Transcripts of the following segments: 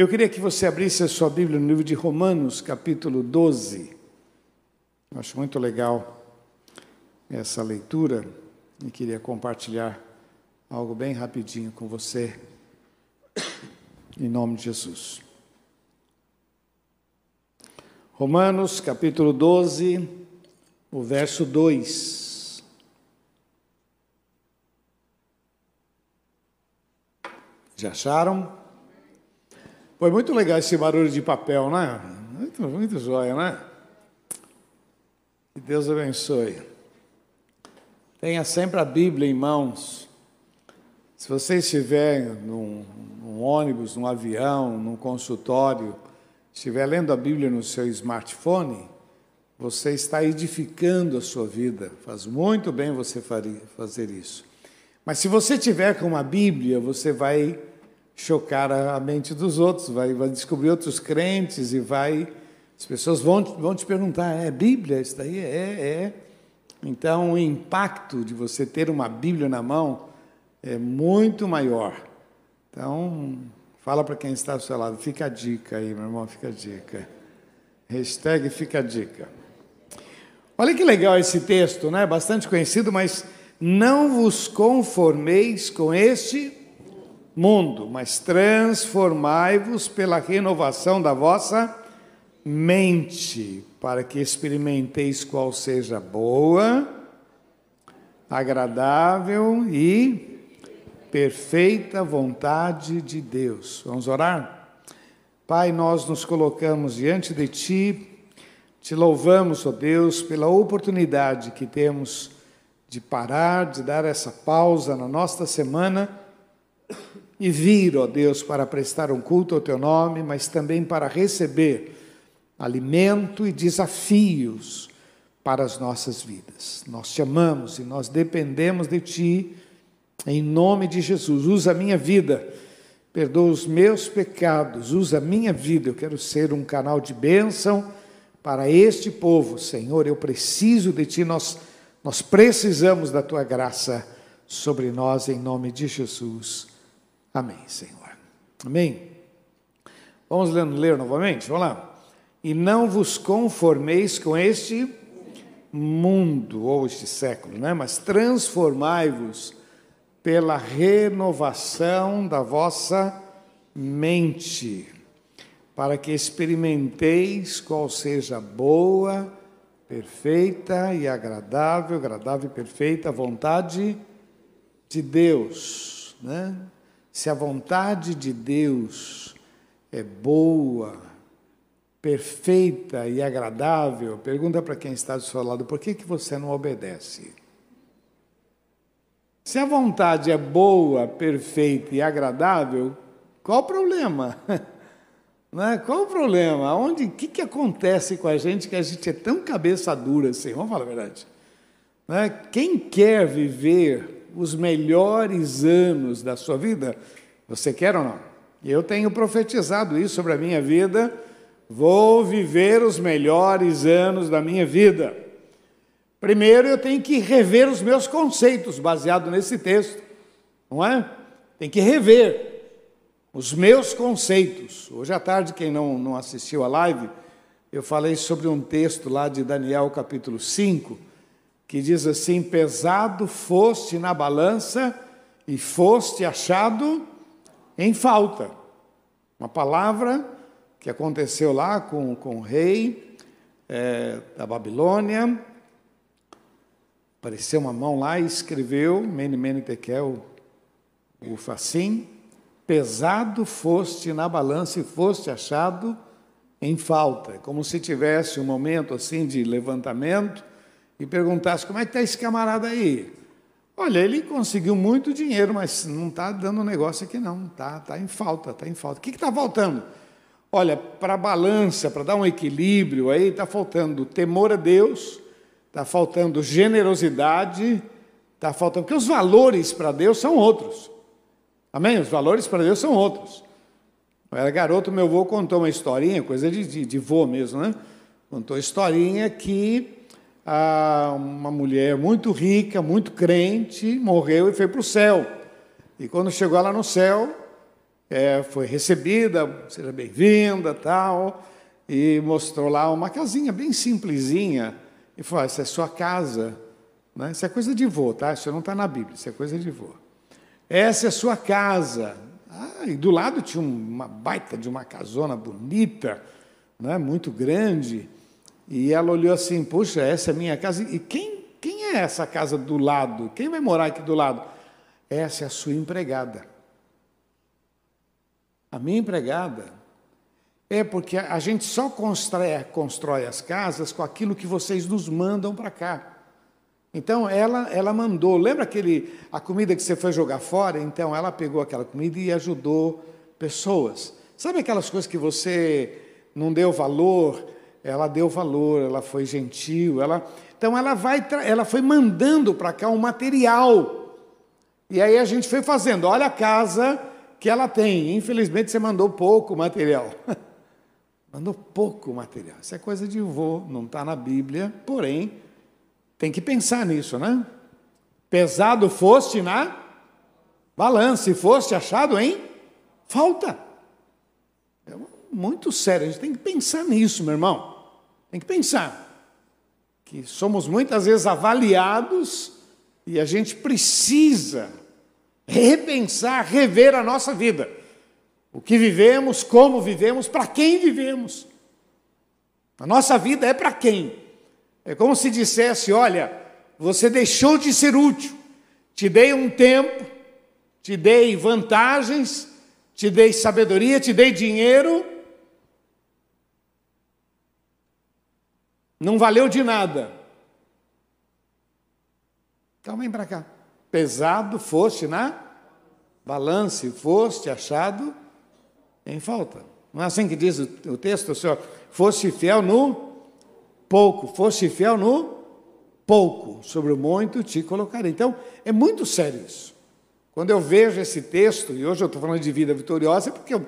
Eu queria que você abrisse a sua Bíblia no livro de Romanos, capítulo 12. Eu acho muito legal essa leitura e queria compartilhar algo bem rapidinho com você, em nome de Jesus. Romanos, capítulo 12, o verso 2. Já acharam? Foi muito legal esse barulho de papel, né? Muito, muito joia, né? Que Deus abençoe. Tenha sempre a Bíblia em mãos. Se você estiver num, num ônibus, num avião, num consultório, estiver lendo a Bíblia no seu smartphone, você está edificando a sua vida. Faz muito bem você fazer isso. Mas se você tiver com uma Bíblia, você vai chocar a mente dos outros, vai, vai descobrir outros crentes e vai. As pessoas vão, vão te perguntar: é Bíblia? Isso daí? É, é. Então, o impacto de você ter uma Bíblia na mão é muito maior. Então, fala para quem está ao seu lado: fica a dica aí, meu irmão, fica a dica. Hashtag fica a dica. Olha que legal esse texto, né? Bastante conhecido, mas não vos conformeis com este mundo, mas transformai-vos pela renovação da vossa mente, para que experimenteis qual seja boa, agradável e perfeita vontade de Deus. Vamos orar? Pai, nós nos colocamos diante de Ti, te louvamos, ó Deus, pela oportunidade que temos de parar, de dar essa pausa na nossa semana e vir, ó Deus, para prestar um culto ao teu nome, mas também para receber alimento e desafios para as nossas vidas. Nós te amamos e nós dependemos de ti. Em nome de Jesus, usa a minha vida, perdoa os meus pecados, usa a minha vida. Eu quero ser um canal de bênção para este povo, Senhor. Eu preciso de ti, nós, nós precisamos da tua graça sobre nós, em nome de Jesus. Amém, Senhor. Amém. Vamos ler, novamente? Vamos lá. E não vos conformeis com este mundo ou este século, né? mas transformai-vos pela renovação da vossa mente, para que experimenteis qual seja a boa, perfeita e agradável, agradável e perfeita vontade de Deus, né? Se a vontade de Deus é boa, perfeita e agradável, pergunta para quem está do seu lado, por que, que você não obedece? Se a vontade é boa, perfeita e agradável, qual o problema? Não é? Qual o problema? Onde, o que, que acontece com a gente que a gente é tão cabeça dura assim? Vamos falar a verdade. Não é? Quem quer viver os melhores anos da sua vida? Você quer ou não? Eu tenho profetizado isso sobre a minha vida. Vou viver os melhores anos da minha vida. Primeiro, eu tenho que rever os meus conceitos, baseado nesse texto, não é? Tem que rever os meus conceitos. Hoje à tarde, quem não, não assistiu a live, eu falei sobre um texto lá de Daniel, capítulo 5 que diz assim: pesado foste na balança e foste achado em falta. Uma palavra que aconteceu lá com, com o rei é, da Babilônia. Apareceu uma mão lá e escreveu, Mene Mene Tekel, o Facim, pesado foste na balança e foste achado em falta. Como se tivesse um momento assim de levantamento e perguntasse como é que está esse camarada aí. Olha, ele conseguiu muito dinheiro, mas não está dando negócio aqui não, está tá em falta, está em falta. O que está faltando? Olha, para balança, para dar um equilíbrio aí, está faltando temor a Deus, está faltando generosidade, está faltando. Porque os valores para Deus são outros. Amém? Os valores para Deus são outros. Eu era garoto, meu avô contou uma historinha, coisa de, de, de vô mesmo, né? Contou historinha que uma mulher muito rica, muito crente, morreu e foi para o céu. E quando chegou lá no céu, é, foi recebida, seja bem-vinda, tal, e mostrou lá uma casinha bem simplesinha, e falou, ah, essa é sua casa, né? isso é coisa de vô, tá? Isso não está na Bíblia, isso é coisa de vô. Essa é sua casa. Ah, e do lado tinha uma baita de uma casona bonita, né? muito grande, e ela olhou assim, puxa, essa é minha casa, e quem, quem é essa casa do lado? Quem vai morar aqui do lado? Essa é a sua empregada. A minha empregada é porque a gente só constrói, constrói as casas com aquilo que vocês nos mandam para cá. Então ela, ela mandou, lembra aquele a comida que você foi jogar fora? Então ela pegou aquela comida e ajudou pessoas. Sabe aquelas coisas que você não deu valor? Ela deu valor, ela foi gentil, ela então ela vai ela foi mandando para cá um material. E aí a gente foi fazendo, olha a casa que ela tem. Infelizmente você mandou pouco material. mandou pouco material. Isso é coisa de vô, não está na Bíblia, porém, tem que pensar nisso, né? Pesado foste na balança, e foste achado em falta. É muito sério, a gente tem que pensar nisso, meu irmão. Tem que pensar que somos muitas vezes avaliados e a gente precisa repensar, rever a nossa vida. O que vivemos, como vivemos, para quem vivemos. A nossa vida é para quem? É como se dissesse: olha, você deixou de ser útil, te dei um tempo, te dei vantagens, te dei sabedoria, te dei dinheiro, não valeu de nada. Então vem para cá pesado foste na balança e foste achado em falta. Não é assim que diz o, texto, Senhor? Foste fiel no pouco, foste fiel no pouco, sobre o muito te colocarei. Então, é muito sério isso. Quando eu vejo esse texto, e hoje eu estou falando de vida vitoriosa, é porque eu,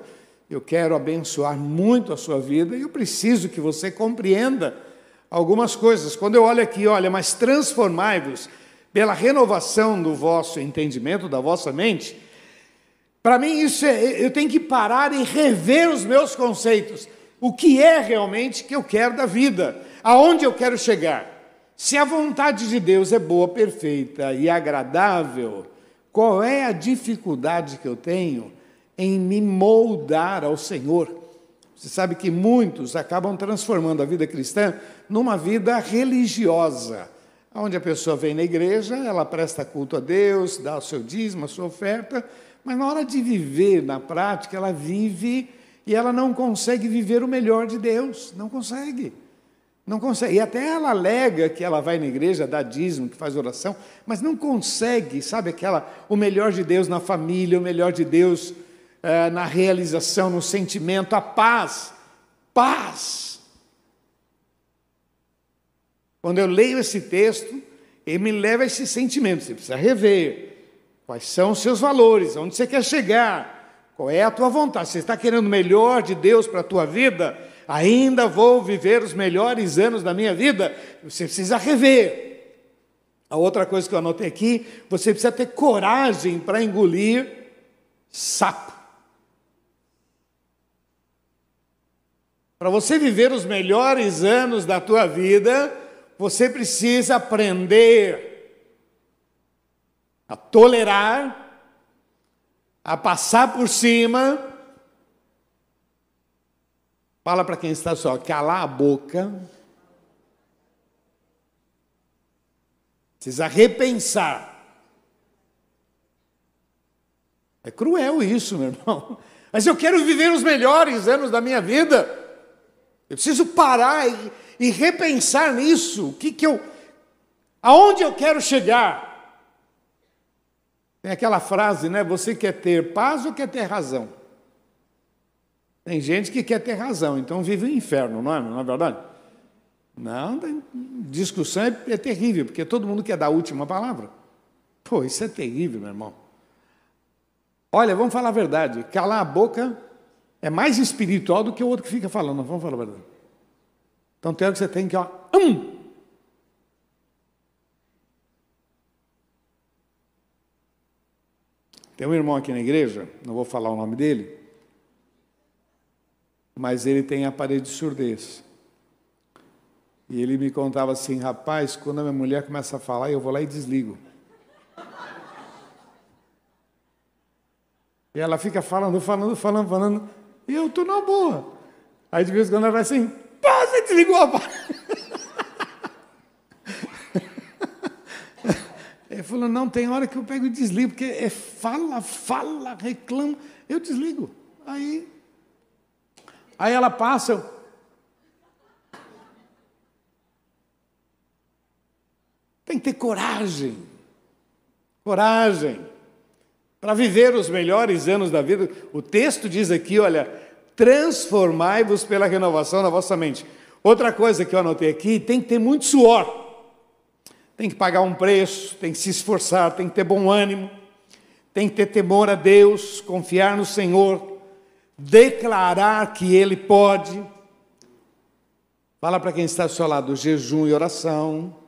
eu quero abençoar muito a sua vida e eu preciso que você compreenda algumas coisas. Quando eu olho aqui, olha, mas transformai-vos pela renovação do vosso entendimento, da vossa mente, para mim isso é, eu tenho que parar e rever os meus conceitos. O que é realmente que eu quero da vida? Aonde eu quero chegar? Se a vontade de Deus é boa, perfeita e agradável, qual é a dificuldade que eu tenho em me moldar ao Senhor? Você sabe que muitos acabam transformando a vida cristã numa vida religiosa onde a pessoa vem na igreja, ela presta culto a Deus, dá o seu dízimo, a sua oferta, mas na hora de viver na prática, ela vive e ela não consegue viver o melhor de Deus, não consegue. Não consegue. E até ela alega que ela vai na igreja, dá dízimo, que faz oração, mas não consegue, sabe, aquela, o melhor de Deus na família, o melhor de Deus eh, na realização, no sentimento, a paz. Paz quando eu leio esse texto, ele me leva a esse sentimento. Você precisa rever quais são os seus valores, onde você quer chegar, qual é a tua vontade. Você está querendo o melhor de Deus para a tua vida? Ainda vou viver os melhores anos da minha vida? Você precisa rever. A outra coisa que eu anotei aqui, você precisa ter coragem para engolir sapo. Para você viver os melhores anos da tua vida, você precisa aprender a tolerar, a passar por cima. Fala para quem está só, calar a boca. Precisa repensar. É cruel isso, meu irmão. Mas eu quero viver os melhores anos da minha vida. Eu preciso parar e e repensar nisso, o que, que eu, aonde eu quero chegar. Tem aquela frase, né? Você quer ter paz ou quer ter razão? Tem gente que quer ter razão, então vive o inferno, não é, não é verdade? Não, discussão é, é terrível, porque todo mundo quer dar a última palavra. Pô, isso é terrível, meu irmão. Olha, vamos falar a verdade. Calar a boca é mais espiritual do que o outro que fica falando. Vamos falar a verdade. Então tem hora que você tem que, ó, hum. Tem um irmão aqui na igreja, não vou falar o nome dele, mas ele tem aparelho de surdez. E ele me contava assim, rapaz, quando a minha mulher começa a falar, eu vou lá e desligo. E ela fica falando, falando, falando, falando, e eu estou na boa. Aí de vez em quando ela vai assim, pá, você desligou a Ele falou, não, tem hora que eu pego e desligo, porque é fala, fala, reclama, eu desligo. Aí, aí ela passa, eu, Tem que ter coragem. Coragem. Para viver os melhores anos da vida. O texto diz aqui, olha, transformai-vos pela renovação da vossa mente. Outra coisa que eu anotei aqui, tem que ter muito suor. Tem que pagar um preço, tem que se esforçar, tem que ter bom ânimo, tem que ter temor a Deus, confiar no Senhor, declarar que Ele pode. Fala para quem está ao seu lado, jejum e oração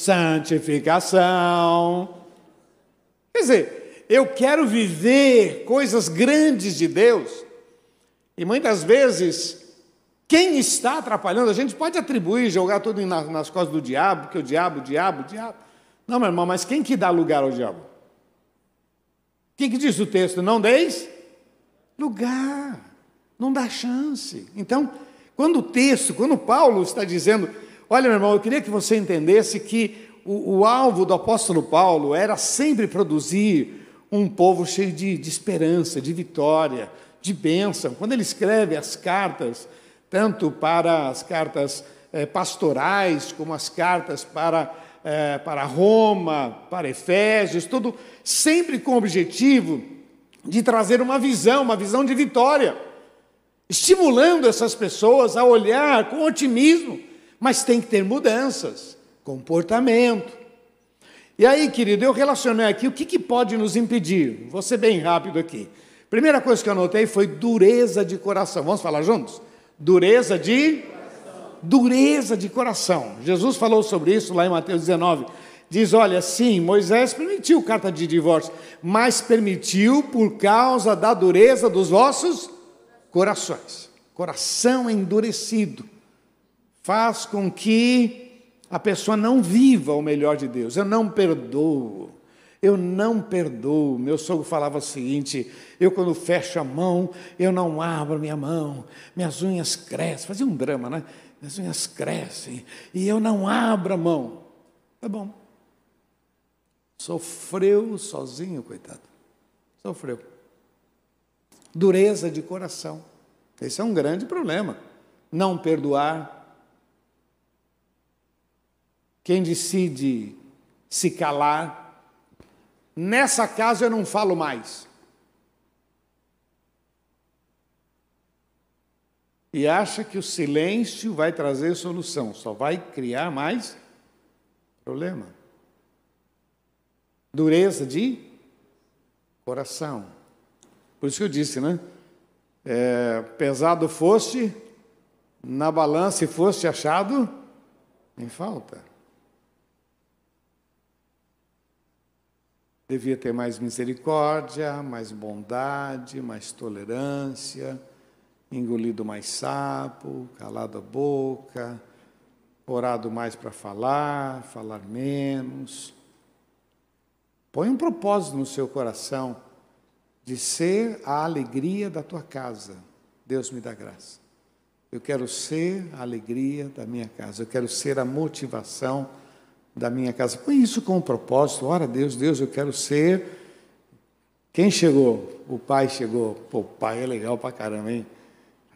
santificação. Quer dizer, eu quero viver coisas grandes de Deus, e muitas vezes, quem está atrapalhando, a gente pode atribuir, jogar tudo nas costas do diabo, porque o diabo, o diabo, o diabo. Não, meu irmão, mas quem que dá lugar ao diabo? Quem que diz o texto? Não deis lugar, não dá chance. Então, quando o texto, quando Paulo está dizendo Olha, meu irmão, eu queria que você entendesse que o, o alvo do apóstolo Paulo era sempre produzir um povo cheio de, de esperança, de vitória, de bênção. Quando ele escreve as cartas, tanto para as cartas eh, pastorais, como as cartas para, eh, para Roma, para Efésios, tudo sempre com o objetivo de trazer uma visão, uma visão de vitória, estimulando essas pessoas a olhar com otimismo mas tem que ter mudanças, comportamento. E aí, querido, eu relacionei aqui o que, que pode nos impedir. Vou ser bem rápido aqui. Primeira coisa que eu anotei foi dureza de coração. Vamos falar juntos? Dureza de dureza de coração. Jesus falou sobre isso lá em Mateus 19. Diz: Olha, sim, Moisés permitiu carta de divórcio, mas permitiu por causa da dureza dos vossos corações. Coração endurecido faz com que a pessoa não viva o melhor de Deus. Eu não perdoo. Eu não perdoo. Meu sogro falava o seguinte: eu, quando fecho a mão, eu não abro minha mão, minhas unhas crescem. Fazia um drama, né? Minhas unhas crescem e eu não abro a mão. Tá bom. Sofreu sozinho, coitado. Sofreu. Dureza de coração. Esse é um grande problema. Não perdoar, quem decide se calar, nessa casa eu não falo mais. E acha que o silêncio vai trazer solução, só vai criar mais problema. Dureza de coração. Por isso que eu disse, né? É, pesado foste, na balança foste achado em falta. Devia ter mais misericórdia, mais bondade, mais tolerância, engolido mais sapo, calado a boca, orado mais para falar, falar menos. Põe um propósito no seu coração de ser a alegria da tua casa. Deus me dá graça. Eu quero ser a alegria da minha casa. Eu quero ser a motivação da minha casa. Põe isso com um propósito. Ora, Deus, Deus, eu quero ser. Quem chegou? O pai chegou. Pô, o pai é legal pra caramba, hein?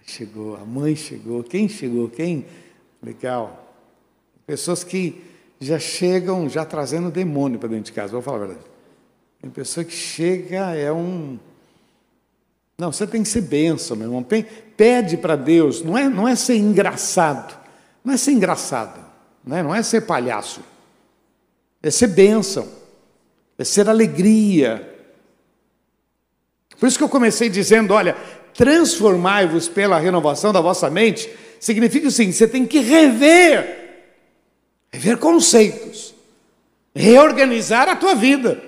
Chegou, a mãe chegou. Quem chegou? Quem? Legal. Pessoas que já chegam já trazendo demônio para dentro de casa, vou falar a verdade. Tem pessoa que chega, é um. Não, você tem que ser bênção, meu irmão. Pede para Deus, não é, não é ser engraçado, não é ser engraçado, não é, não é ser palhaço é ser bênção, é ser alegria. Por isso que eu comecei dizendo: olha, transformai-vos pela renovação da vossa mente, significa o seguinte: você tem que rever, rever conceitos, reorganizar a tua vida.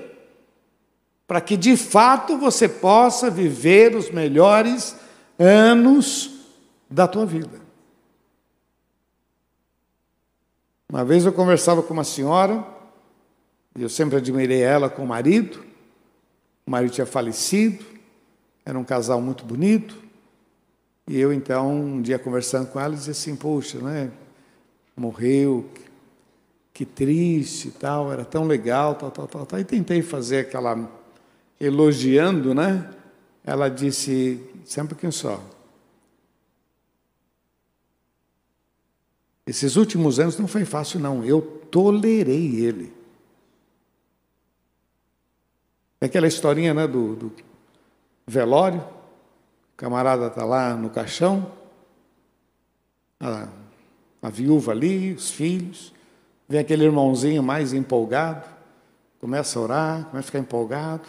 para que de fato você possa viver os melhores anos da tua vida. Uma vez eu conversava com uma senhora, eu sempre admirei ela com o marido, o marido tinha falecido, era um casal muito bonito, e eu então, um dia conversando com ela, dizia assim, poxa, né, morreu, que triste e tal, era tão legal, tal, tal, tal, tal. E tentei fazer aquela, elogiando, né, ela disse, sempre quem só, Esses últimos anos não foi fácil, não. Eu tolerei ele. É aquela historinha né, do, do velório. O camarada está lá no caixão. A, a viúva ali, os filhos. Vem aquele irmãozinho mais empolgado. Começa a orar, começa a ficar empolgado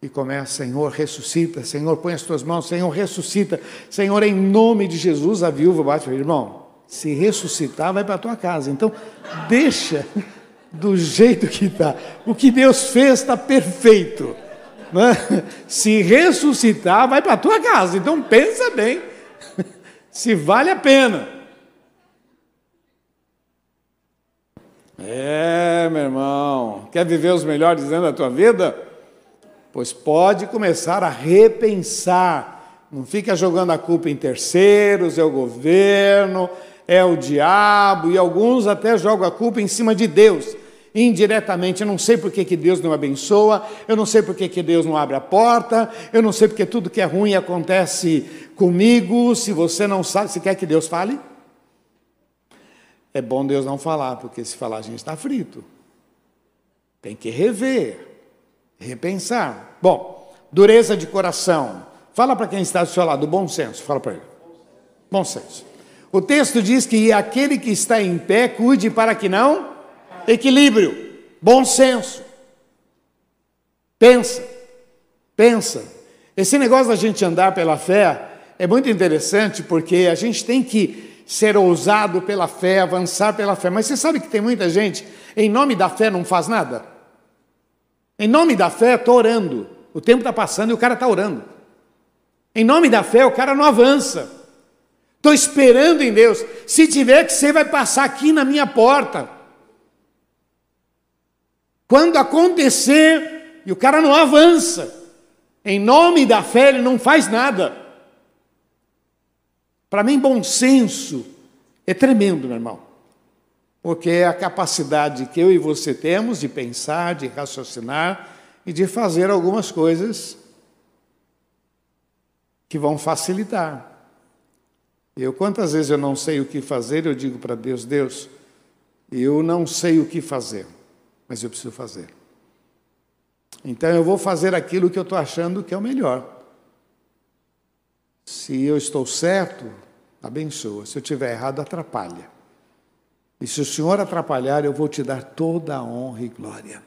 e começa, Senhor, ressuscita, Senhor, põe as tuas mãos, Senhor, ressuscita, Senhor, em nome de Jesus, a viúva bate, irmão, se ressuscitar, vai para a tua casa. Então, deixa do jeito que está. O que Deus fez está perfeito. Né? Se ressuscitar, vai para a tua casa. Então, pensa bem se vale a pena. É, meu irmão, quer viver os melhores anos da tua vida? Pois pode começar a repensar. Não fica jogando a culpa em terceiros, é o governo, é o diabo, e alguns até jogam a culpa em cima de Deus, indiretamente. Eu não sei por que, Deus não abençoa, eu não sei por que, que Deus não abre a porta, eu não sei porque tudo que é ruim acontece comigo. Se você não sabe, se quer que Deus fale, é bom Deus não falar, porque se falar a gente está frito. Tem que rever, repensar. Bom, dureza de coração. Fala para quem está do seu lado, bom senso. Fala para ele. Bom senso. O texto diz que aquele que está em pé, cuide para que não equilíbrio, bom senso. Pensa, pensa. Esse negócio da gente andar pela fé é muito interessante porque a gente tem que ser ousado pela fé, avançar pela fé. Mas você sabe que tem muita gente, em nome da fé, não faz nada? Em nome da fé, estou orando. O tempo está passando e o cara está orando. Em nome da fé, o cara não avança. Estou esperando em Deus. Se tiver que ser, vai passar aqui na minha porta. Quando acontecer, e o cara não avança, em nome da fé, ele não faz nada. Para mim, bom senso é tremendo, meu irmão. Porque é a capacidade que eu e você temos de pensar, de raciocinar e de fazer algumas coisas que vão facilitar. Eu, quantas vezes eu não sei o que fazer, eu digo para Deus: Deus, eu não sei o que fazer, mas eu preciso fazer. Então eu vou fazer aquilo que eu estou achando que é o melhor. Se eu estou certo, abençoa. Se eu estiver errado, atrapalha. E se o Senhor atrapalhar, eu vou te dar toda a honra e glória.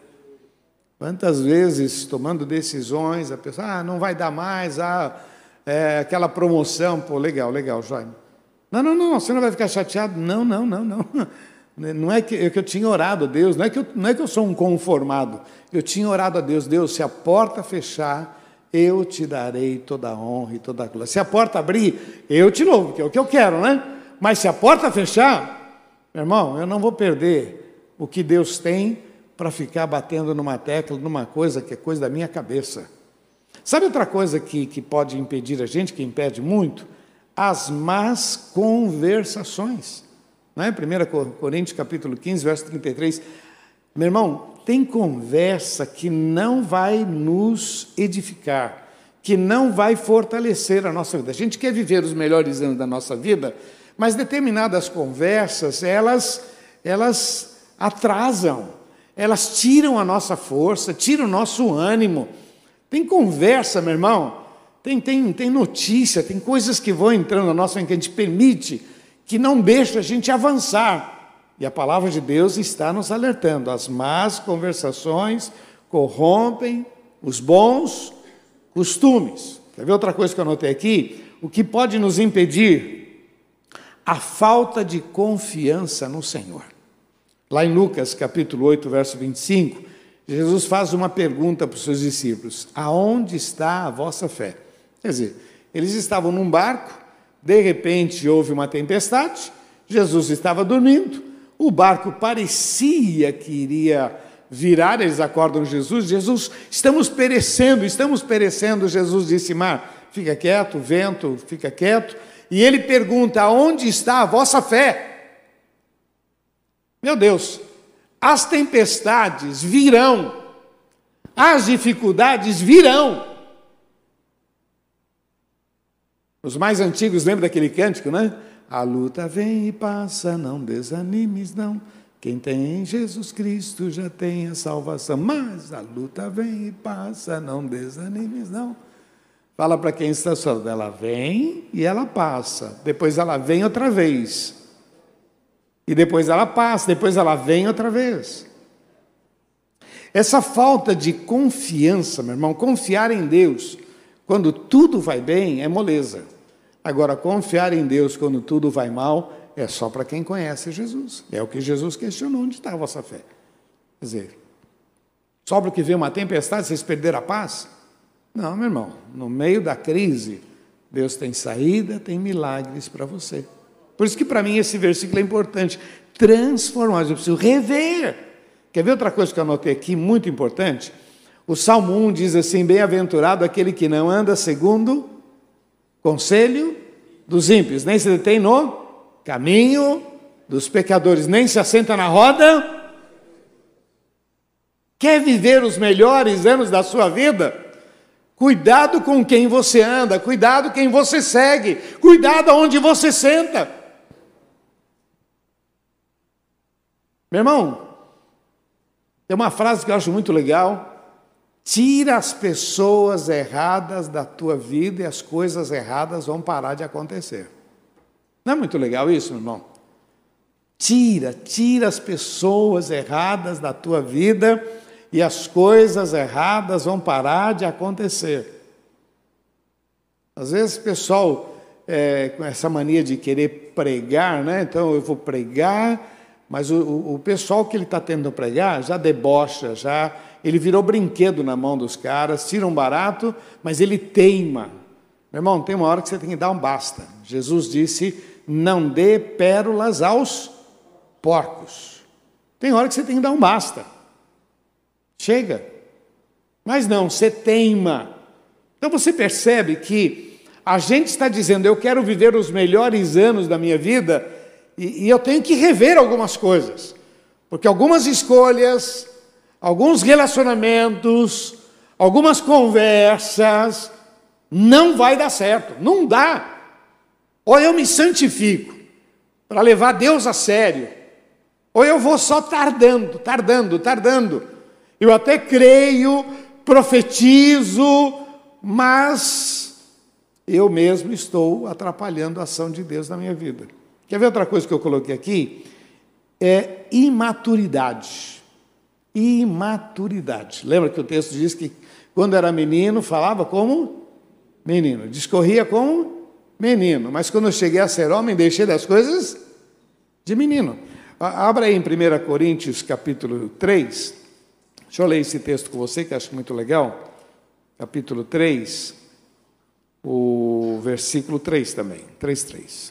Quantas vezes, tomando decisões, a pessoa, ah, não vai dar mais, ah, é, aquela promoção, pô, legal, legal, Jaime. Não, não, não, você não vai ficar chateado. Não, não, não, não. Não é que, é que eu tinha orado a Deus, não é, que eu, não é que eu sou um conformado. Eu tinha orado a Deus, Deus, se a porta fechar, eu te darei toda a honra e toda a glória. Se a porta abrir, eu te louvo, que é o que eu quero, né? Mas se a porta fechar, meu irmão, eu não vou perder o que Deus tem para ficar batendo numa tecla, numa coisa que é coisa da minha cabeça. Sabe outra coisa que, que pode impedir a gente, que impede muito? As más conversações. Não é? 1 Coríntios capítulo 15, verso 33. Meu irmão, tem conversa que não vai nos edificar, que não vai fortalecer a nossa vida. A gente quer viver os melhores anos da nossa vida, mas determinadas conversas, elas, elas atrasam, elas tiram a nossa força, tiram o nosso ânimo. Tem conversa, meu irmão, tem, tem, tem notícia, tem coisas que vão entrando na nossa que a gente permite, que não deixa a gente avançar. E a palavra de Deus está nos alertando. As más conversações corrompem os bons costumes. Quer ver outra coisa que eu anotei aqui? O que pode nos impedir? A falta de confiança no Senhor. Lá em Lucas capítulo 8, verso 25, Jesus faz uma pergunta para os seus discípulos: Aonde está a vossa fé? Quer dizer, eles estavam num barco, de repente houve uma tempestade, Jesus estava dormindo, o barco parecia que iria virar, eles acordam Jesus, Jesus, estamos perecendo, estamos perecendo. Jesus disse: Mar, fica quieto, vento, fica quieto. E ele pergunta: Onde está a vossa fé? Meu Deus, as tempestades virão, as dificuldades virão. Os mais antigos lembram daquele cântico, né? A luta vem e passa, não desanimes, não. Quem tem Jesus Cristo já tem a salvação. Mas a luta vem e passa, não desanimes, não. Fala para quem está falando, ela vem e ela passa. Depois ela vem outra vez. E depois ela passa, depois ela vem outra vez. Essa falta de confiança, meu irmão, confiar em Deus quando tudo vai bem é moleza. Agora, confiar em Deus quando tudo vai mal é só para quem conhece Jesus. É o que Jesus questionou: onde está a vossa fé? Quer dizer, só porque vem uma tempestade vocês perderam a paz? Não, meu irmão, no meio da crise, Deus tem saída, tem milagres para você. Por isso que para mim esse versículo é importante. Transformar, eu preciso rever. Quer ver outra coisa que eu anotei aqui, muito importante? O Salmo 1 diz assim: Bem-aventurado aquele que não anda segundo conselho dos ímpios, nem se detém no caminho dos pecadores, nem se assenta na roda. Quer viver os melhores anos da sua vida? Cuidado com quem você anda, cuidado quem você segue, cuidado aonde você senta. Meu irmão, tem uma frase que eu acho muito legal. Tira as pessoas erradas da tua vida e as coisas erradas vão parar de acontecer. Não é muito legal isso, irmão? Tira, tira as pessoas erradas da tua vida e as coisas erradas vão parar de acontecer. Às vezes o pessoal é, com essa mania de querer pregar, né? Então eu vou pregar mas o, o pessoal que ele está tendo pregar já debocha, já ele virou brinquedo na mão dos caras, tira um barato, mas ele teima. Meu irmão, tem uma hora que você tem que dar um basta. Jesus disse: não dê pérolas aos porcos. Tem hora que você tem que dar um basta. Chega. Mas não, você teima. Então você percebe que a gente está dizendo: eu quero viver os melhores anos da minha vida e, e eu tenho que rever algumas coisas, porque algumas escolhas, alguns relacionamentos, algumas conversas, não vai dar certo, não dá. Ou eu me santifico para levar Deus a sério, ou eu vou só tardando, tardando, tardando. Eu até creio, profetizo, mas eu mesmo estou atrapalhando a ação de Deus na minha vida. Quer ver outra coisa que eu coloquei aqui? É imaturidade. Imaturidade. Lembra que o texto diz que quando era menino falava como menino, discorria como menino, mas quando eu cheguei a ser homem, deixei das coisas de menino. Abra aí em 1 Coríntios capítulo 3. Deixa eu ler esse texto com você, que acho muito legal. Capítulo 3, o versículo 3 também. 3,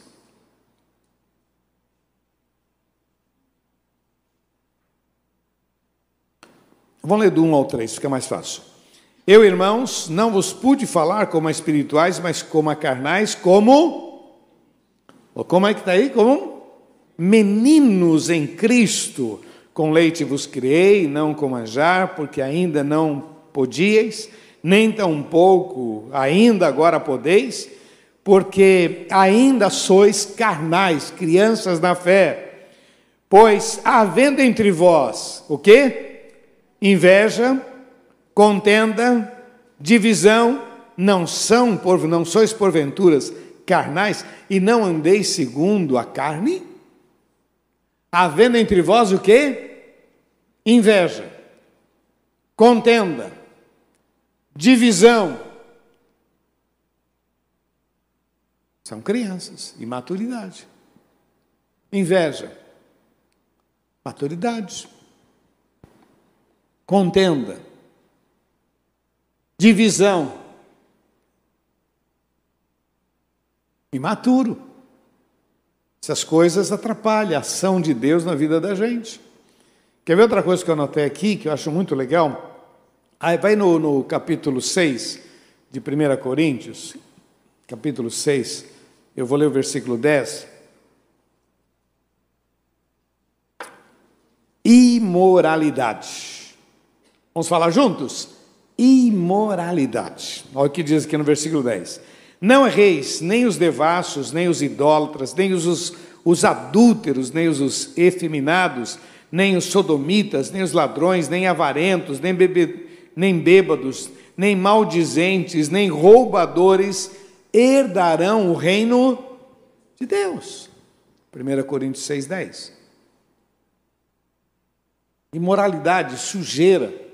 Vamos ler do 1 ao 3, fica mais fácil. Eu, irmãos, não vos pude falar como a espirituais, mas como a carnais, como. Como é que está aí? Como meninos em Cristo. Com leite vos criei, não com manjar, porque ainda não podíeis, nem tampouco ainda agora podeis, porque ainda sois carnais, crianças na fé. Pois havendo entre vós o quê? Inveja, contenda, divisão, não são por não sois porventuras carnais e não andeis segundo a carne? Havendo entre vós o quê? Inveja, contenda, divisão. São crianças, imaturidade. Inveja, maturidade contenda, divisão, imaturo. Essas coisas atrapalham a ação de Deus na vida da gente. Quer ver outra coisa que eu anotei aqui, que eu acho muito legal? Aí vai no, no capítulo 6 de 1 Coríntios, capítulo 6, eu vou ler o versículo 10. Imoralidade. Vamos falar juntos? Imoralidade. Olha o que diz aqui no versículo 10. Não erreis, nem os devassos, nem os idólatras, nem os, os, os adúlteros, nem os, os efeminados, nem os sodomitas, nem os ladrões, nem avarentos, nem, bebe, nem bêbados, nem maldizentes, nem roubadores herdarão o reino de Deus. 1 Coríntios 6,10. Imoralidade, sujeira.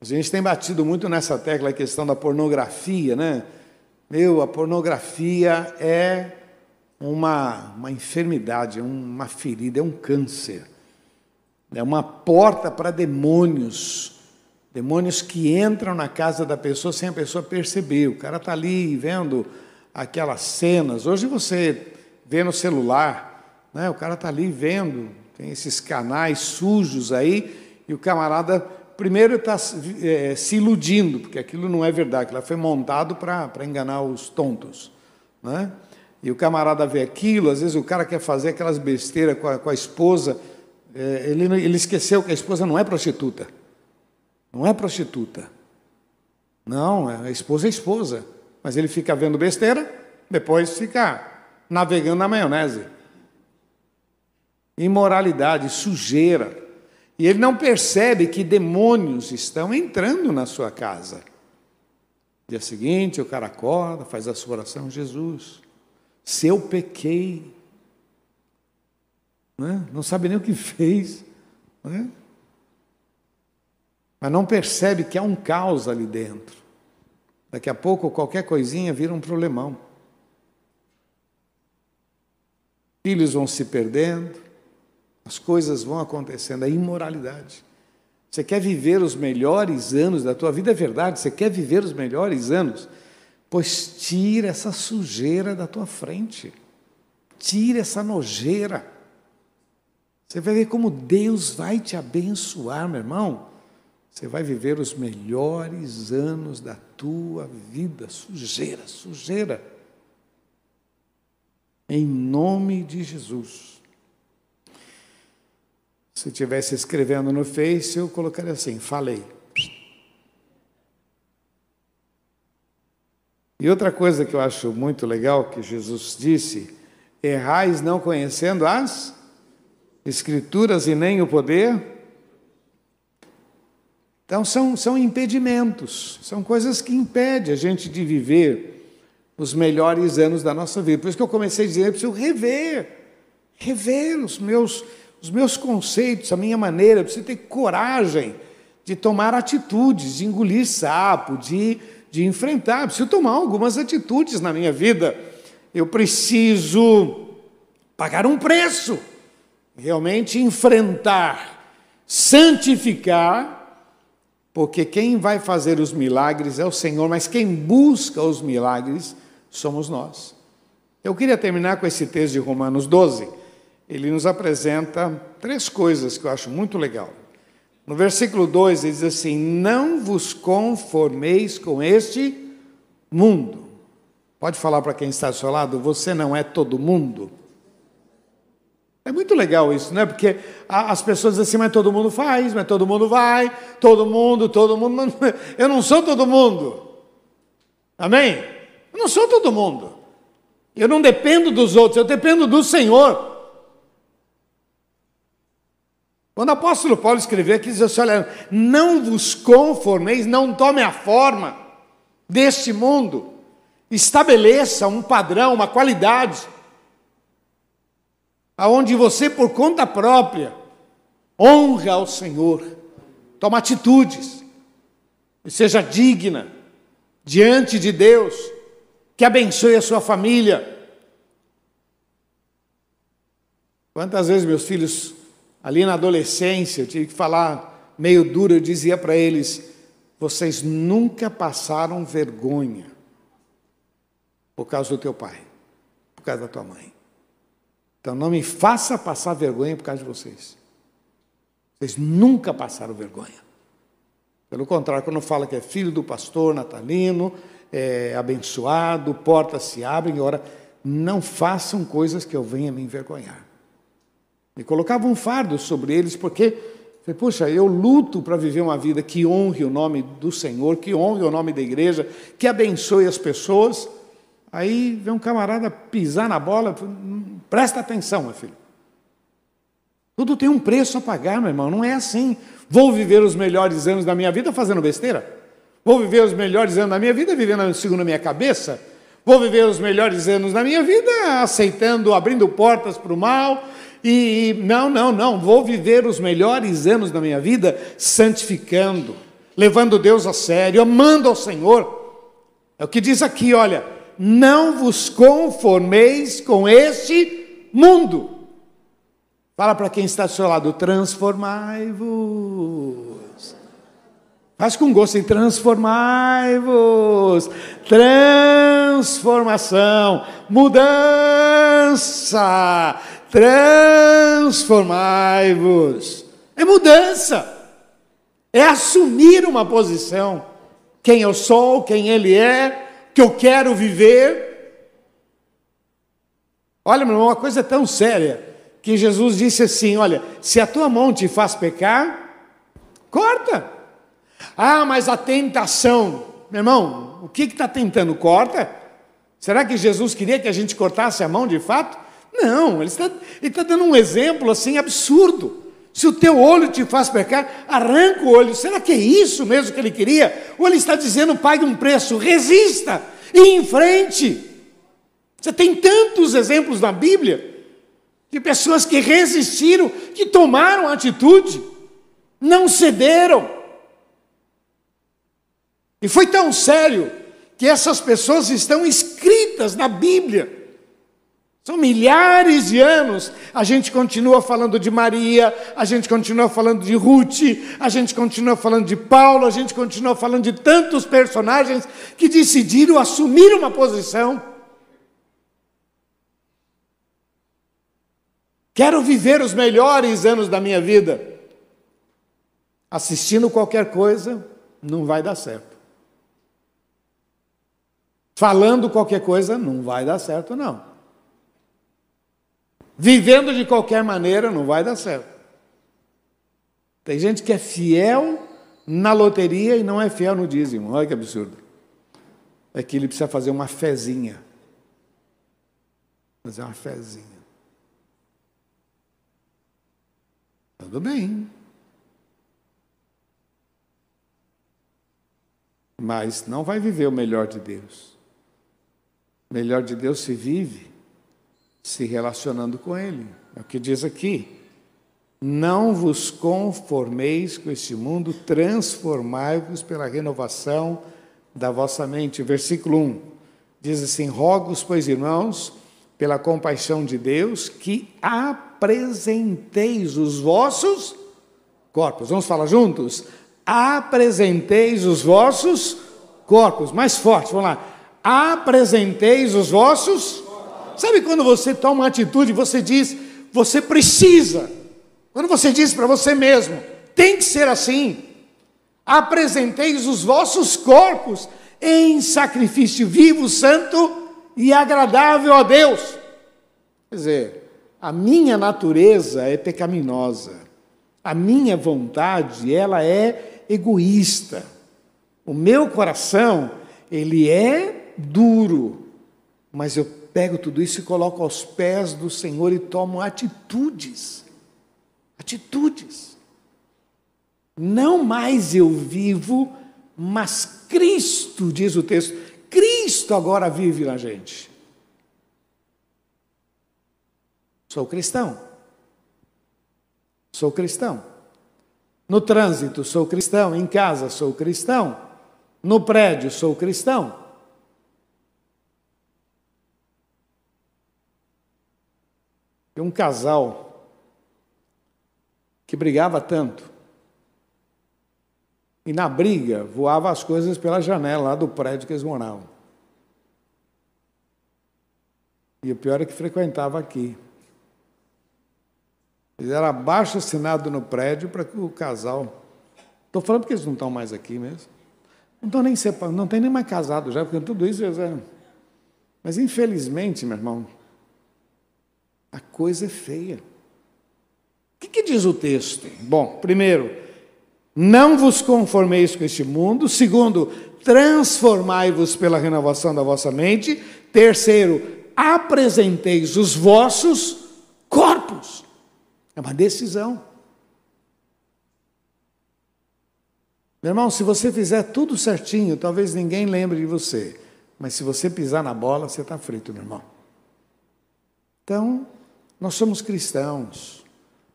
A gente tem batido muito nessa tecla a questão da pornografia, né? Meu, a pornografia é uma, uma enfermidade, é uma ferida, é um câncer. É uma porta para demônios. Demônios que entram na casa da pessoa sem a pessoa perceber. O cara está ali vendo aquelas cenas. Hoje você vê no celular, né? o cara está ali vendo, tem esses canais sujos aí, e o camarada primeiro está é, se iludindo, porque aquilo não é verdade, aquilo foi montado para enganar os tontos. Né? E o camarada vê aquilo, às vezes o cara quer fazer aquelas besteiras com a, com a esposa, é, ele, ele esqueceu que a esposa não é prostituta. Não é prostituta. Não, a esposa é esposa. Mas ele fica vendo besteira, depois fica navegando na maionese. Imoralidade, sujeira. E ele não percebe que demônios estão entrando na sua casa. Dia seguinte, o cara acorda, faz a sua oração, Jesus, se eu pequei, né? não sabe nem o que fez, né? mas não percebe que há um caos ali dentro. Daqui a pouco, qualquer coisinha vira um problemão. Filhos vão se perdendo, as coisas vão acontecendo, a imoralidade. Você quer viver os melhores anos da tua vida, é verdade, você quer viver os melhores anos, pois tira essa sujeira da tua frente, tira essa nojeira. Você vai ver como Deus vai te abençoar, meu irmão. Você vai viver os melhores anos da tua vida. Sujeira, sujeira. Em nome de Jesus. Se estivesse escrevendo no Face, eu colocaria assim: falei. E outra coisa que eu acho muito legal que Jesus disse: errais não conhecendo as Escrituras e nem o poder. Então, são, são impedimentos, são coisas que impedem a gente de viver os melhores anos da nossa vida. Por isso que eu comecei a dizer: eu preciso rever, rever os meus os meus conceitos, a minha maneira, eu preciso ter coragem de tomar atitudes, de engolir sapo, de, de enfrentar. Eu preciso tomar algumas atitudes na minha vida. Eu preciso pagar um preço, realmente enfrentar, santificar, porque quem vai fazer os milagres é o Senhor, mas quem busca os milagres somos nós. Eu queria terminar com esse texto de Romanos 12 ele nos apresenta três coisas que eu acho muito legal. No versículo 2 ele diz assim: Não vos conformeis com este mundo. Pode falar para quem está ao seu lado, você não é todo mundo. É muito legal isso, né? Porque as pessoas dizem assim, mas todo mundo faz, mas todo mundo vai, todo mundo, todo mundo. Eu não sou todo mundo. Amém? Eu não sou todo mundo. Eu não dependo dos outros, eu dependo do Senhor. Quando o apóstolo Paulo escreveu aqui, diz assim: olha, não vos conformeis, não tome a forma deste mundo, estabeleça um padrão, uma qualidade, aonde você, por conta própria, honra ao Senhor, toma atitudes, e seja digna diante de Deus, que abençoe a sua família. Quantas vezes meus filhos ali na adolescência, eu tive que falar meio duro, eu dizia para eles: vocês nunca passaram vergonha por causa do teu pai, por causa da tua mãe. Então não me faça passar vergonha por causa de vocês. Vocês nunca passaram vergonha. Pelo contrário, quando fala que é filho do pastor natalino, é abençoado, portas se abrem, ora, não façam coisas que eu venha me envergonhar. Me colocava um fardo sobre eles, porque, puxa, eu luto para viver uma vida que honre o nome do Senhor, que honre o nome da igreja, que abençoe as pessoas. Aí vem um camarada pisar na bola, presta atenção, meu filho. Tudo tem um preço a pagar, meu irmão, não é assim. Vou viver os melhores anos da minha vida fazendo besteira? Vou viver os melhores anos da minha vida vivendo segundo a minha cabeça? Vou viver os melhores anos da minha vida aceitando, abrindo portas para o mal? E não, não, não, vou viver os melhores anos da minha vida santificando, levando Deus a sério, amando ao Senhor. É o que diz aqui, olha, não vos conformeis com este mundo Fala para quem está do seu lado, transformai-vos. Faz com gosto em transformai-vos. Transformação, mudança. Transformai-vos. É mudança. É assumir uma posição. Quem eu sou, quem ele é, que eu quero viver. Olha, meu irmão, uma coisa tão séria que Jesus disse assim: Olha, se a tua mão te faz pecar, corta. Ah, mas a tentação, meu irmão, o que está tentando? Corta. Será que Jesus queria que a gente cortasse a mão de fato? Não, ele está, ele está dando um exemplo assim absurdo. Se o teu olho te faz pecar, arranca o olho. Será que é isso mesmo que ele queria? Ou ele está dizendo, pague um preço, resista e em frente. Você tem tantos exemplos na Bíblia de pessoas que resistiram, que tomaram atitude, não cederam. E foi tão sério que essas pessoas estão escritas na Bíblia. São milhares de anos. A gente continua falando de Maria, a gente continua falando de Ruth, a gente continua falando de Paulo, a gente continua falando de tantos personagens que decidiram assumir uma posição. Quero viver os melhores anos da minha vida. Assistindo qualquer coisa, não vai dar certo. Falando qualquer coisa, não vai dar certo, não. Vivendo de qualquer maneira, não vai dar certo. Tem gente que é fiel na loteria e não é fiel no dízimo. Olha que absurdo. É que ele precisa fazer uma fezinha. Fazer uma fezinha. Tudo bem. Mas não vai viver o melhor de Deus. O melhor de Deus se vive se relacionando com Ele. É o que diz aqui. Não vos conformeis com este mundo, transformai-vos pela renovação da vossa mente. Versículo 1 diz assim: Rogos, pois, irmãos, pela compaixão de Deus, que apresenteis os vossos corpos. Vamos falar juntos? Apresenteis os vossos corpos. Mais forte, vamos lá. Apresenteis os vossos. Sabe quando você toma uma atitude, você diz, você precisa. Quando você diz para você mesmo, tem que ser assim. Apresenteis os vossos corpos em sacrifício vivo, santo e agradável a Deus. Quer dizer, a minha natureza é pecaminosa. A minha vontade, ela é egoísta. O meu coração, ele é duro. Mas eu pego tudo isso e coloco aos pés do Senhor e tomo atitudes. Atitudes. Não mais eu vivo, mas Cristo, diz o texto, Cristo agora vive na gente. Sou cristão. Sou cristão. No trânsito, sou cristão. Em casa, sou cristão. No prédio, sou cristão. Tem um casal que brigava tanto, E na briga, voava as coisas pela janela lá do prédio que eles moravam. E o pior é que frequentava aqui. Eles eram abaixo assinado no prédio para que o casal. Estou falando porque eles não estão mais aqui mesmo. Não estão nem separados, não tem nem mais casado já, porque tudo isso. Mas infelizmente, meu irmão, a coisa é feia. O que, que diz o texto? Bom, primeiro, não vos conformeis com este mundo. Segundo, transformai-vos pela renovação da vossa mente. Terceiro, apresenteis os vossos corpos. É uma decisão. Meu irmão, se você fizer tudo certinho, talvez ninguém lembre de você. Mas se você pisar na bola, você está frito, meu irmão. Então, nós somos cristãos.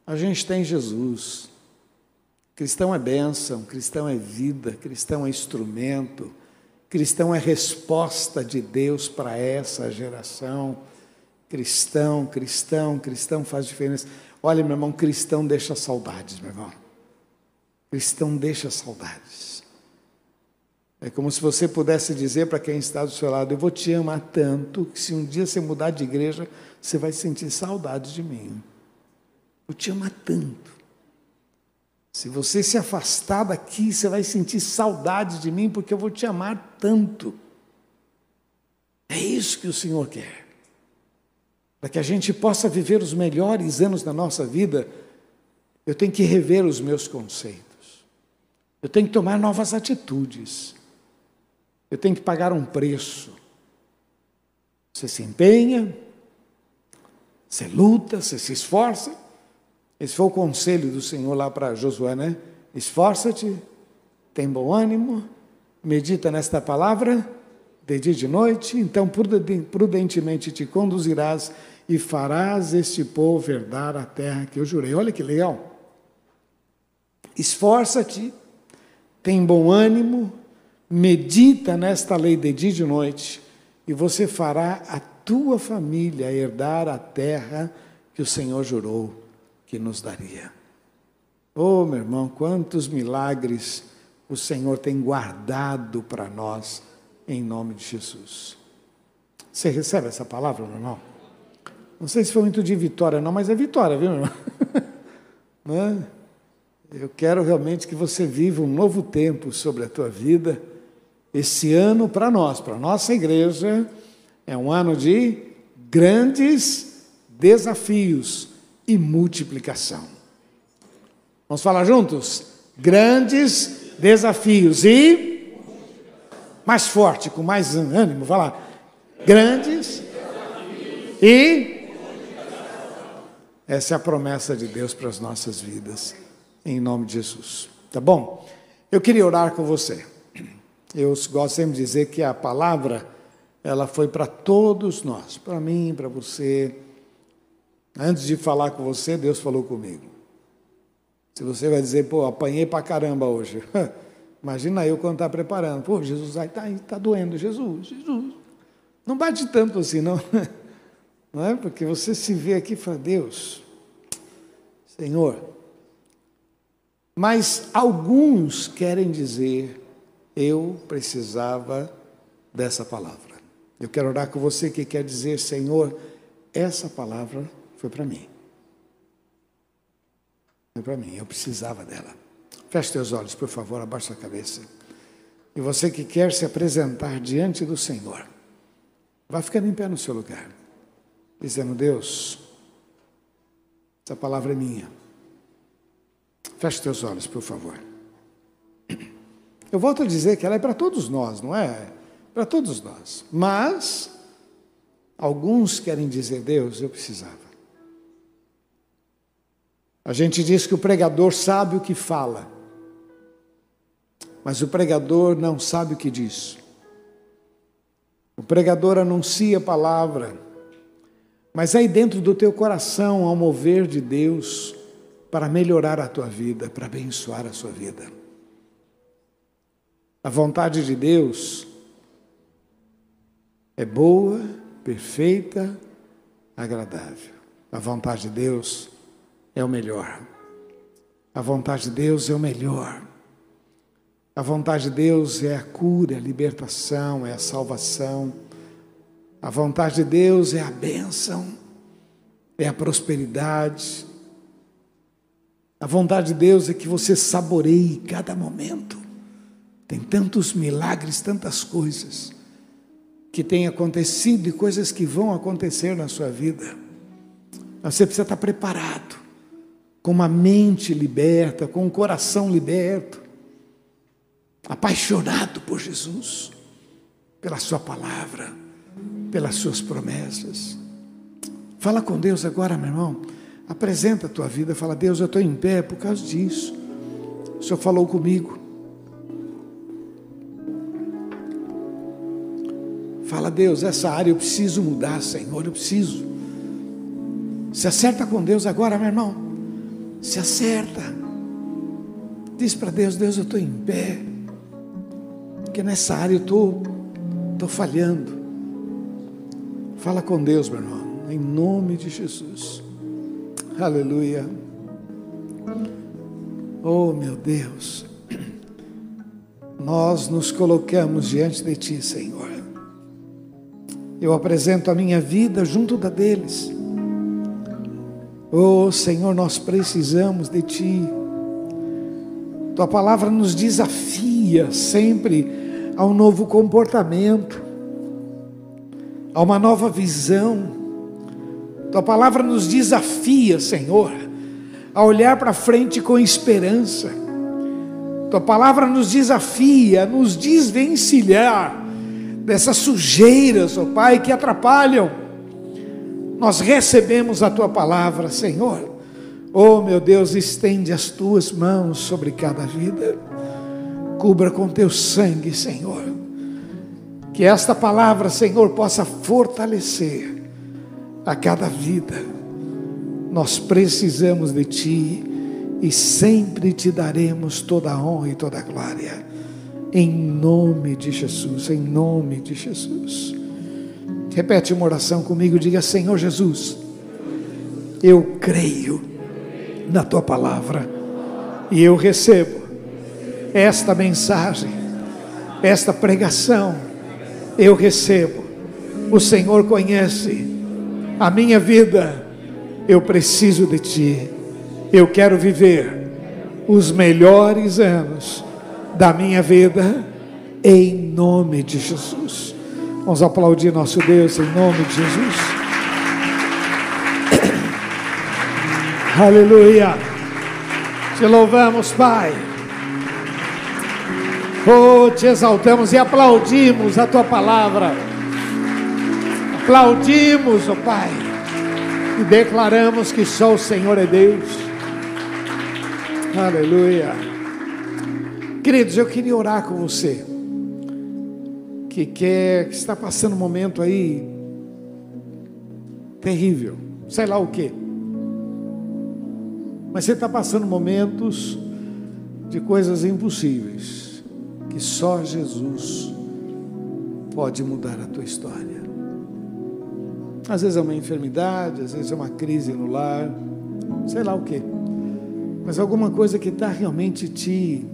A gente tem Jesus. Cristão é bênção, cristão é vida, cristão é instrumento, cristão é resposta de Deus para essa geração. Cristão, cristão, cristão faz diferença. Olha, meu irmão, cristão deixa saudades, meu irmão. Cristão deixa saudades. É como se você pudesse dizer para quem está do seu lado: Eu vou te amar tanto que se um dia você mudar de igreja, você vai sentir saudades de mim. Eu te amo tanto. Se você se afastar daqui, você vai sentir saudade de mim, porque eu vou te amar tanto. É isso que o Senhor quer. Para que a gente possa viver os melhores anos da nossa vida, eu tenho que rever os meus conceitos. Eu tenho que tomar novas atitudes. Eu tenho que pagar um preço. Você se empenha, você luta, você se esforça, esse foi o conselho do Senhor lá para Josué, né? Esforça-te, tem bom ânimo, medita nesta palavra de dia e de noite, então prudentemente te conduzirás e farás este povo herdar a terra que eu jurei. Olha que legal. Esforça-te, tem bom ânimo, medita nesta lei de dia e de noite, e você fará a tua família herdar a terra que o Senhor jurou que nos daria. Oh, meu irmão, quantos milagres o Senhor tem guardado para nós, em nome de Jesus. Você recebe essa palavra, meu irmão? Não sei se foi muito de vitória, não, mas é vitória, viu, meu irmão? Não é? Eu quero realmente que você viva um novo tempo sobre a tua vida. Esse ano, para nós, para nossa igreja, é um ano de grandes desafios e multiplicação. Vamos falar juntos? Grandes desafios e mais forte, com mais ânimo, vai lá. Grandes e essa é a promessa de Deus para as nossas vidas, em nome de Jesus. Tá bom? Eu queria orar com você. Eu gosto sempre de dizer que a palavra ela foi para todos nós, para mim, para você, Antes de falar com você, Deus falou comigo. Se você vai dizer, pô, apanhei pra caramba hoje. Imagina eu quando está preparando. Pô, Jesus, aí está tá doendo. Jesus, Jesus. Não bate tanto assim, não. Não é? Porque você se vê aqui e fala, Deus, Senhor. Mas alguns querem dizer, eu precisava dessa palavra. Eu quero orar com você que quer dizer, Senhor, essa palavra foi para mim. Foi para mim, eu precisava dela. Feche teus olhos, por favor, abaixa a cabeça. E você que quer se apresentar diante do Senhor, vai ficando em pé no seu lugar, dizendo: Deus, essa palavra é minha. Feche teus olhos, por favor. Eu volto a dizer que ela é para todos nós, não é? Para todos nós. Mas, alguns querem dizer: Deus, eu precisava. A gente diz que o pregador sabe o que fala, mas o pregador não sabe o que diz. O pregador anuncia a palavra, mas aí dentro do teu coração há um mover de Deus para melhorar a tua vida, para abençoar a sua vida. A vontade de Deus é boa, perfeita, agradável. A vontade de Deus é o melhor. A vontade de Deus é o melhor. A vontade de Deus é a cura, a libertação, é a salvação. A vontade de Deus é a bênção, é a prosperidade. A vontade de Deus é que você saboreie cada momento. Tem tantos milagres, tantas coisas que têm acontecido e coisas que vão acontecer na sua vida. Você precisa estar preparado, com uma mente liberta, com um coração liberto, apaixonado por Jesus, pela Sua palavra, pelas Suas promessas. Fala com Deus agora, meu irmão. Apresenta a tua vida, fala: Deus, eu estou em pé por causa disso. O Senhor falou comigo. Fala, Deus, essa área eu preciso mudar, Senhor, eu preciso. Se acerta com Deus agora, meu irmão. Se acerta. Diz para Deus: Deus, eu estou em pé. Porque nessa área eu estou tô falhando. Fala com Deus, meu irmão. Em nome de Jesus. Aleluia. Oh, meu Deus. Nós nos colocamos diante de Ti, Senhor. Eu apresento a minha vida junto da deles. Oh Senhor, nós precisamos de Ti. Tua palavra nos desafia sempre a um novo comportamento, a uma nova visão. Tua palavra nos desafia, Senhor, a olhar para frente com esperança. Tua palavra nos desafia nos desvencilhar dessas sujeiras, ó oh Pai, que atrapalham nós recebemos a tua palavra, Senhor. Oh, meu Deus, estende as tuas mãos sobre cada vida, cubra com teu sangue, Senhor. Que esta palavra, Senhor, possa fortalecer a cada vida. Nós precisamos de Ti e sempre te daremos toda a honra e toda a glória. Em nome de Jesus, em nome de Jesus. Repete uma oração comigo, diga: Senhor Jesus, eu creio na tua palavra e eu recebo esta mensagem, esta pregação, eu recebo. O Senhor conhece a minha vida, eu preciso de ti, eu quero viver os melhores anos da minha vida, em nome de Jesus. Vamos aplaudir nosso Deus em nome de Jesus. Aleluia. Te louvamos, Pai. Oh, te exaltamos e aplaudimos a tua palavra. Aplaudimos, oh Pai. E declaramos que só o Senhor é Deus. Aleluia. Queridos, eu queria orar com você que quer, que está passando um momento aí terrível, sei lá o que. Mas você está passando momentos de coisas impossíveis, que só Jesus pode mudar a tua história. Às vezes é uma enfermidade, às vezes é uma crise no lar, sei lá o que. Mas alguma coisa que está realmente te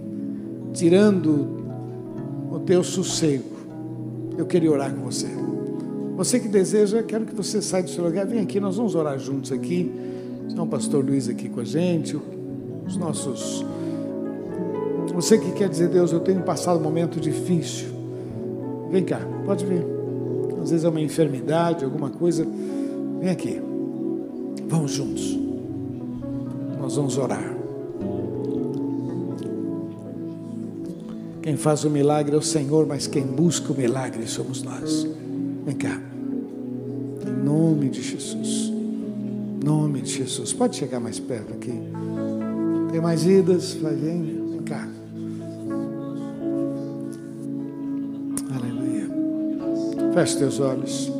tirando o teu sossego eu queria orar com você. Você que deseja, quero que você saia do seu lugar, vem aqui, nós vamos orar juntos aqui. Está o pastor Luiz aqui com a gente, os nossos. Você que quer dizer, Deus, eu tenho passado um momento difícil. Vem cá, pode vir. Às vezes é uma enfermidade, alguma coisa. Vem aqui. Vamos juntos. Nós vamos orar. Quem faz o milagre é o Senhor, mas quem busca o milagre somos nós. Vem cá. Em nome de Jesus. Em nome de Jesus. Pode chegar mais perto aqui. Tem mais idas? Vai, vem. Vem cá. Aleluia. Feche teus olhos.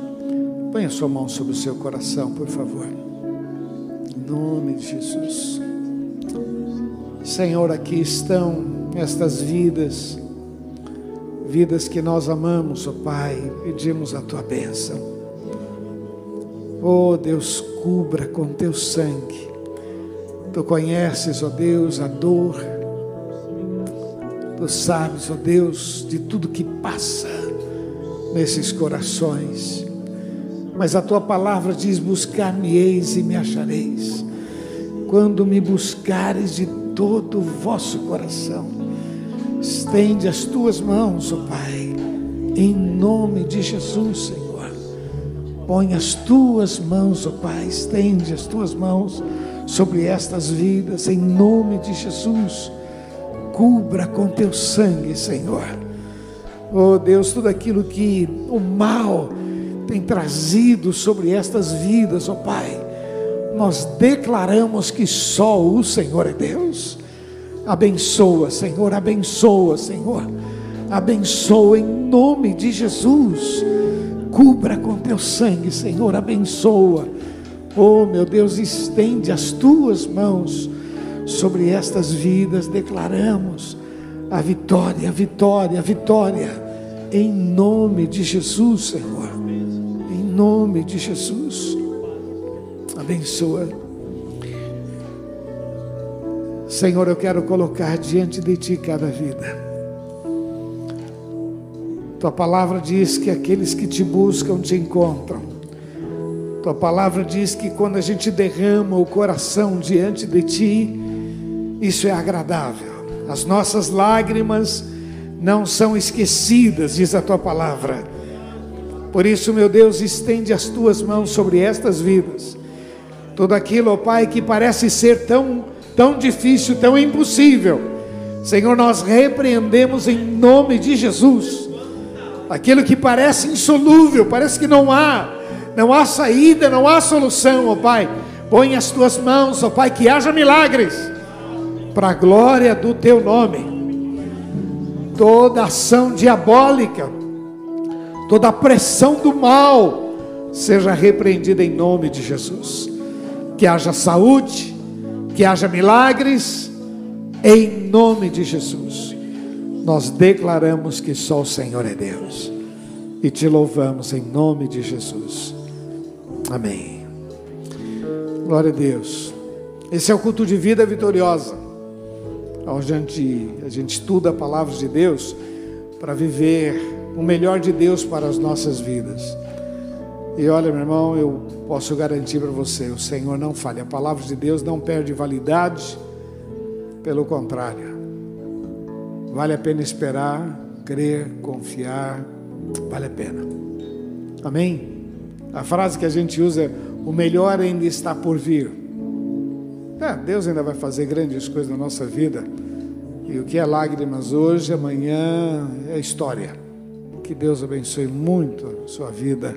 Põe a sua mão sobre o seu coração, por favor. Em nome de Jesus. Senhor, aqui estão estas vidas, vidas que nós amamos, ó oh Pai, pedimos a tua bênção. Oh Deus, cubra com teu sangue. Tu conheces, ó oh Deus, a dor, Tu sabes, ó Deus, de tudo que passa nesses corações. Mas a tua palavra diz: Buscar-me-eis e me achareis, quando me buscares de todo o vosso coração. Estende as tuas mãos, ó Pai, em nome de Jesus, Senhor. Põe as tuas mãos, ó Pai, estende as tuas mãos sobre estas vidas, em nome de Jesus. Cubra com teu sangue, Senhor. Oh Deus, tudo aquilo que o mal tem trazido sobre estas vidas, ó Pai, nós declaramos que só o Senhor é Deus. Abençoa, Senhor, abençoa, Senhor. Abençoa em nome de Jesus. Cubra com teu sangue, Senhor, abençoa. Oh, meu Deus, estende as tuas mãos sobre estas vidas, declaramos a vitória, a vitória, a vitória, em nome de Jesus, Senhor, em nome de Jesus, abençoa. Senhor, eu quero colocar diante de Ti cada vida. Tua palavra diz que aqueles que te buscam te encontram. Tua palavra diz que quando a gente derrama o coração diante de Ti, isso é agradável. As nossas lágrimas não são esquecidas, diz a tua palavra. Por isso, meu Deus, estende as tuas mãos sobre estas vidas. Tudo aquilo, ó Pai, que parece ser tão, tão difícil, tão impossível. Senhor, nós repreendemos em nome de Jesus. Aquilo que parece insolúvel, parece que não há, não há saída, não há solução, ó Pai. Põe as tuas mãos, ó Pai, que haja milagres para a glória do teu nome. Toda ação diabólica, toda pressão do mal, seja repreendida em nome de Jesus. Que haja saúde, que haja milagres, em nome de Jesus. Nós declaramos que só o Senhor é Deus e te louvamos em nome de Jesus. Amém. Glória a Deus. Esse é o culto de vida vitoriosa onde a gente, a gente estuda a palavra de Deus para viver o melhor de Deus para as nossas vidas. E olha, meu irmão, eu posso garantir para você: o Senhor não falha, a palavra de Deus não perde validade, pelo contrário, vale a pena esperar, crer, confiar, vale a pena. Amém? A frase que a gente usa é: o melhor ainda está por vir. É, Deus ainda vai fazer grandes coisas na nossa vida. E o que é lágrimas hoje, amanhã é história. Que Deus abençoe muito a sua vida,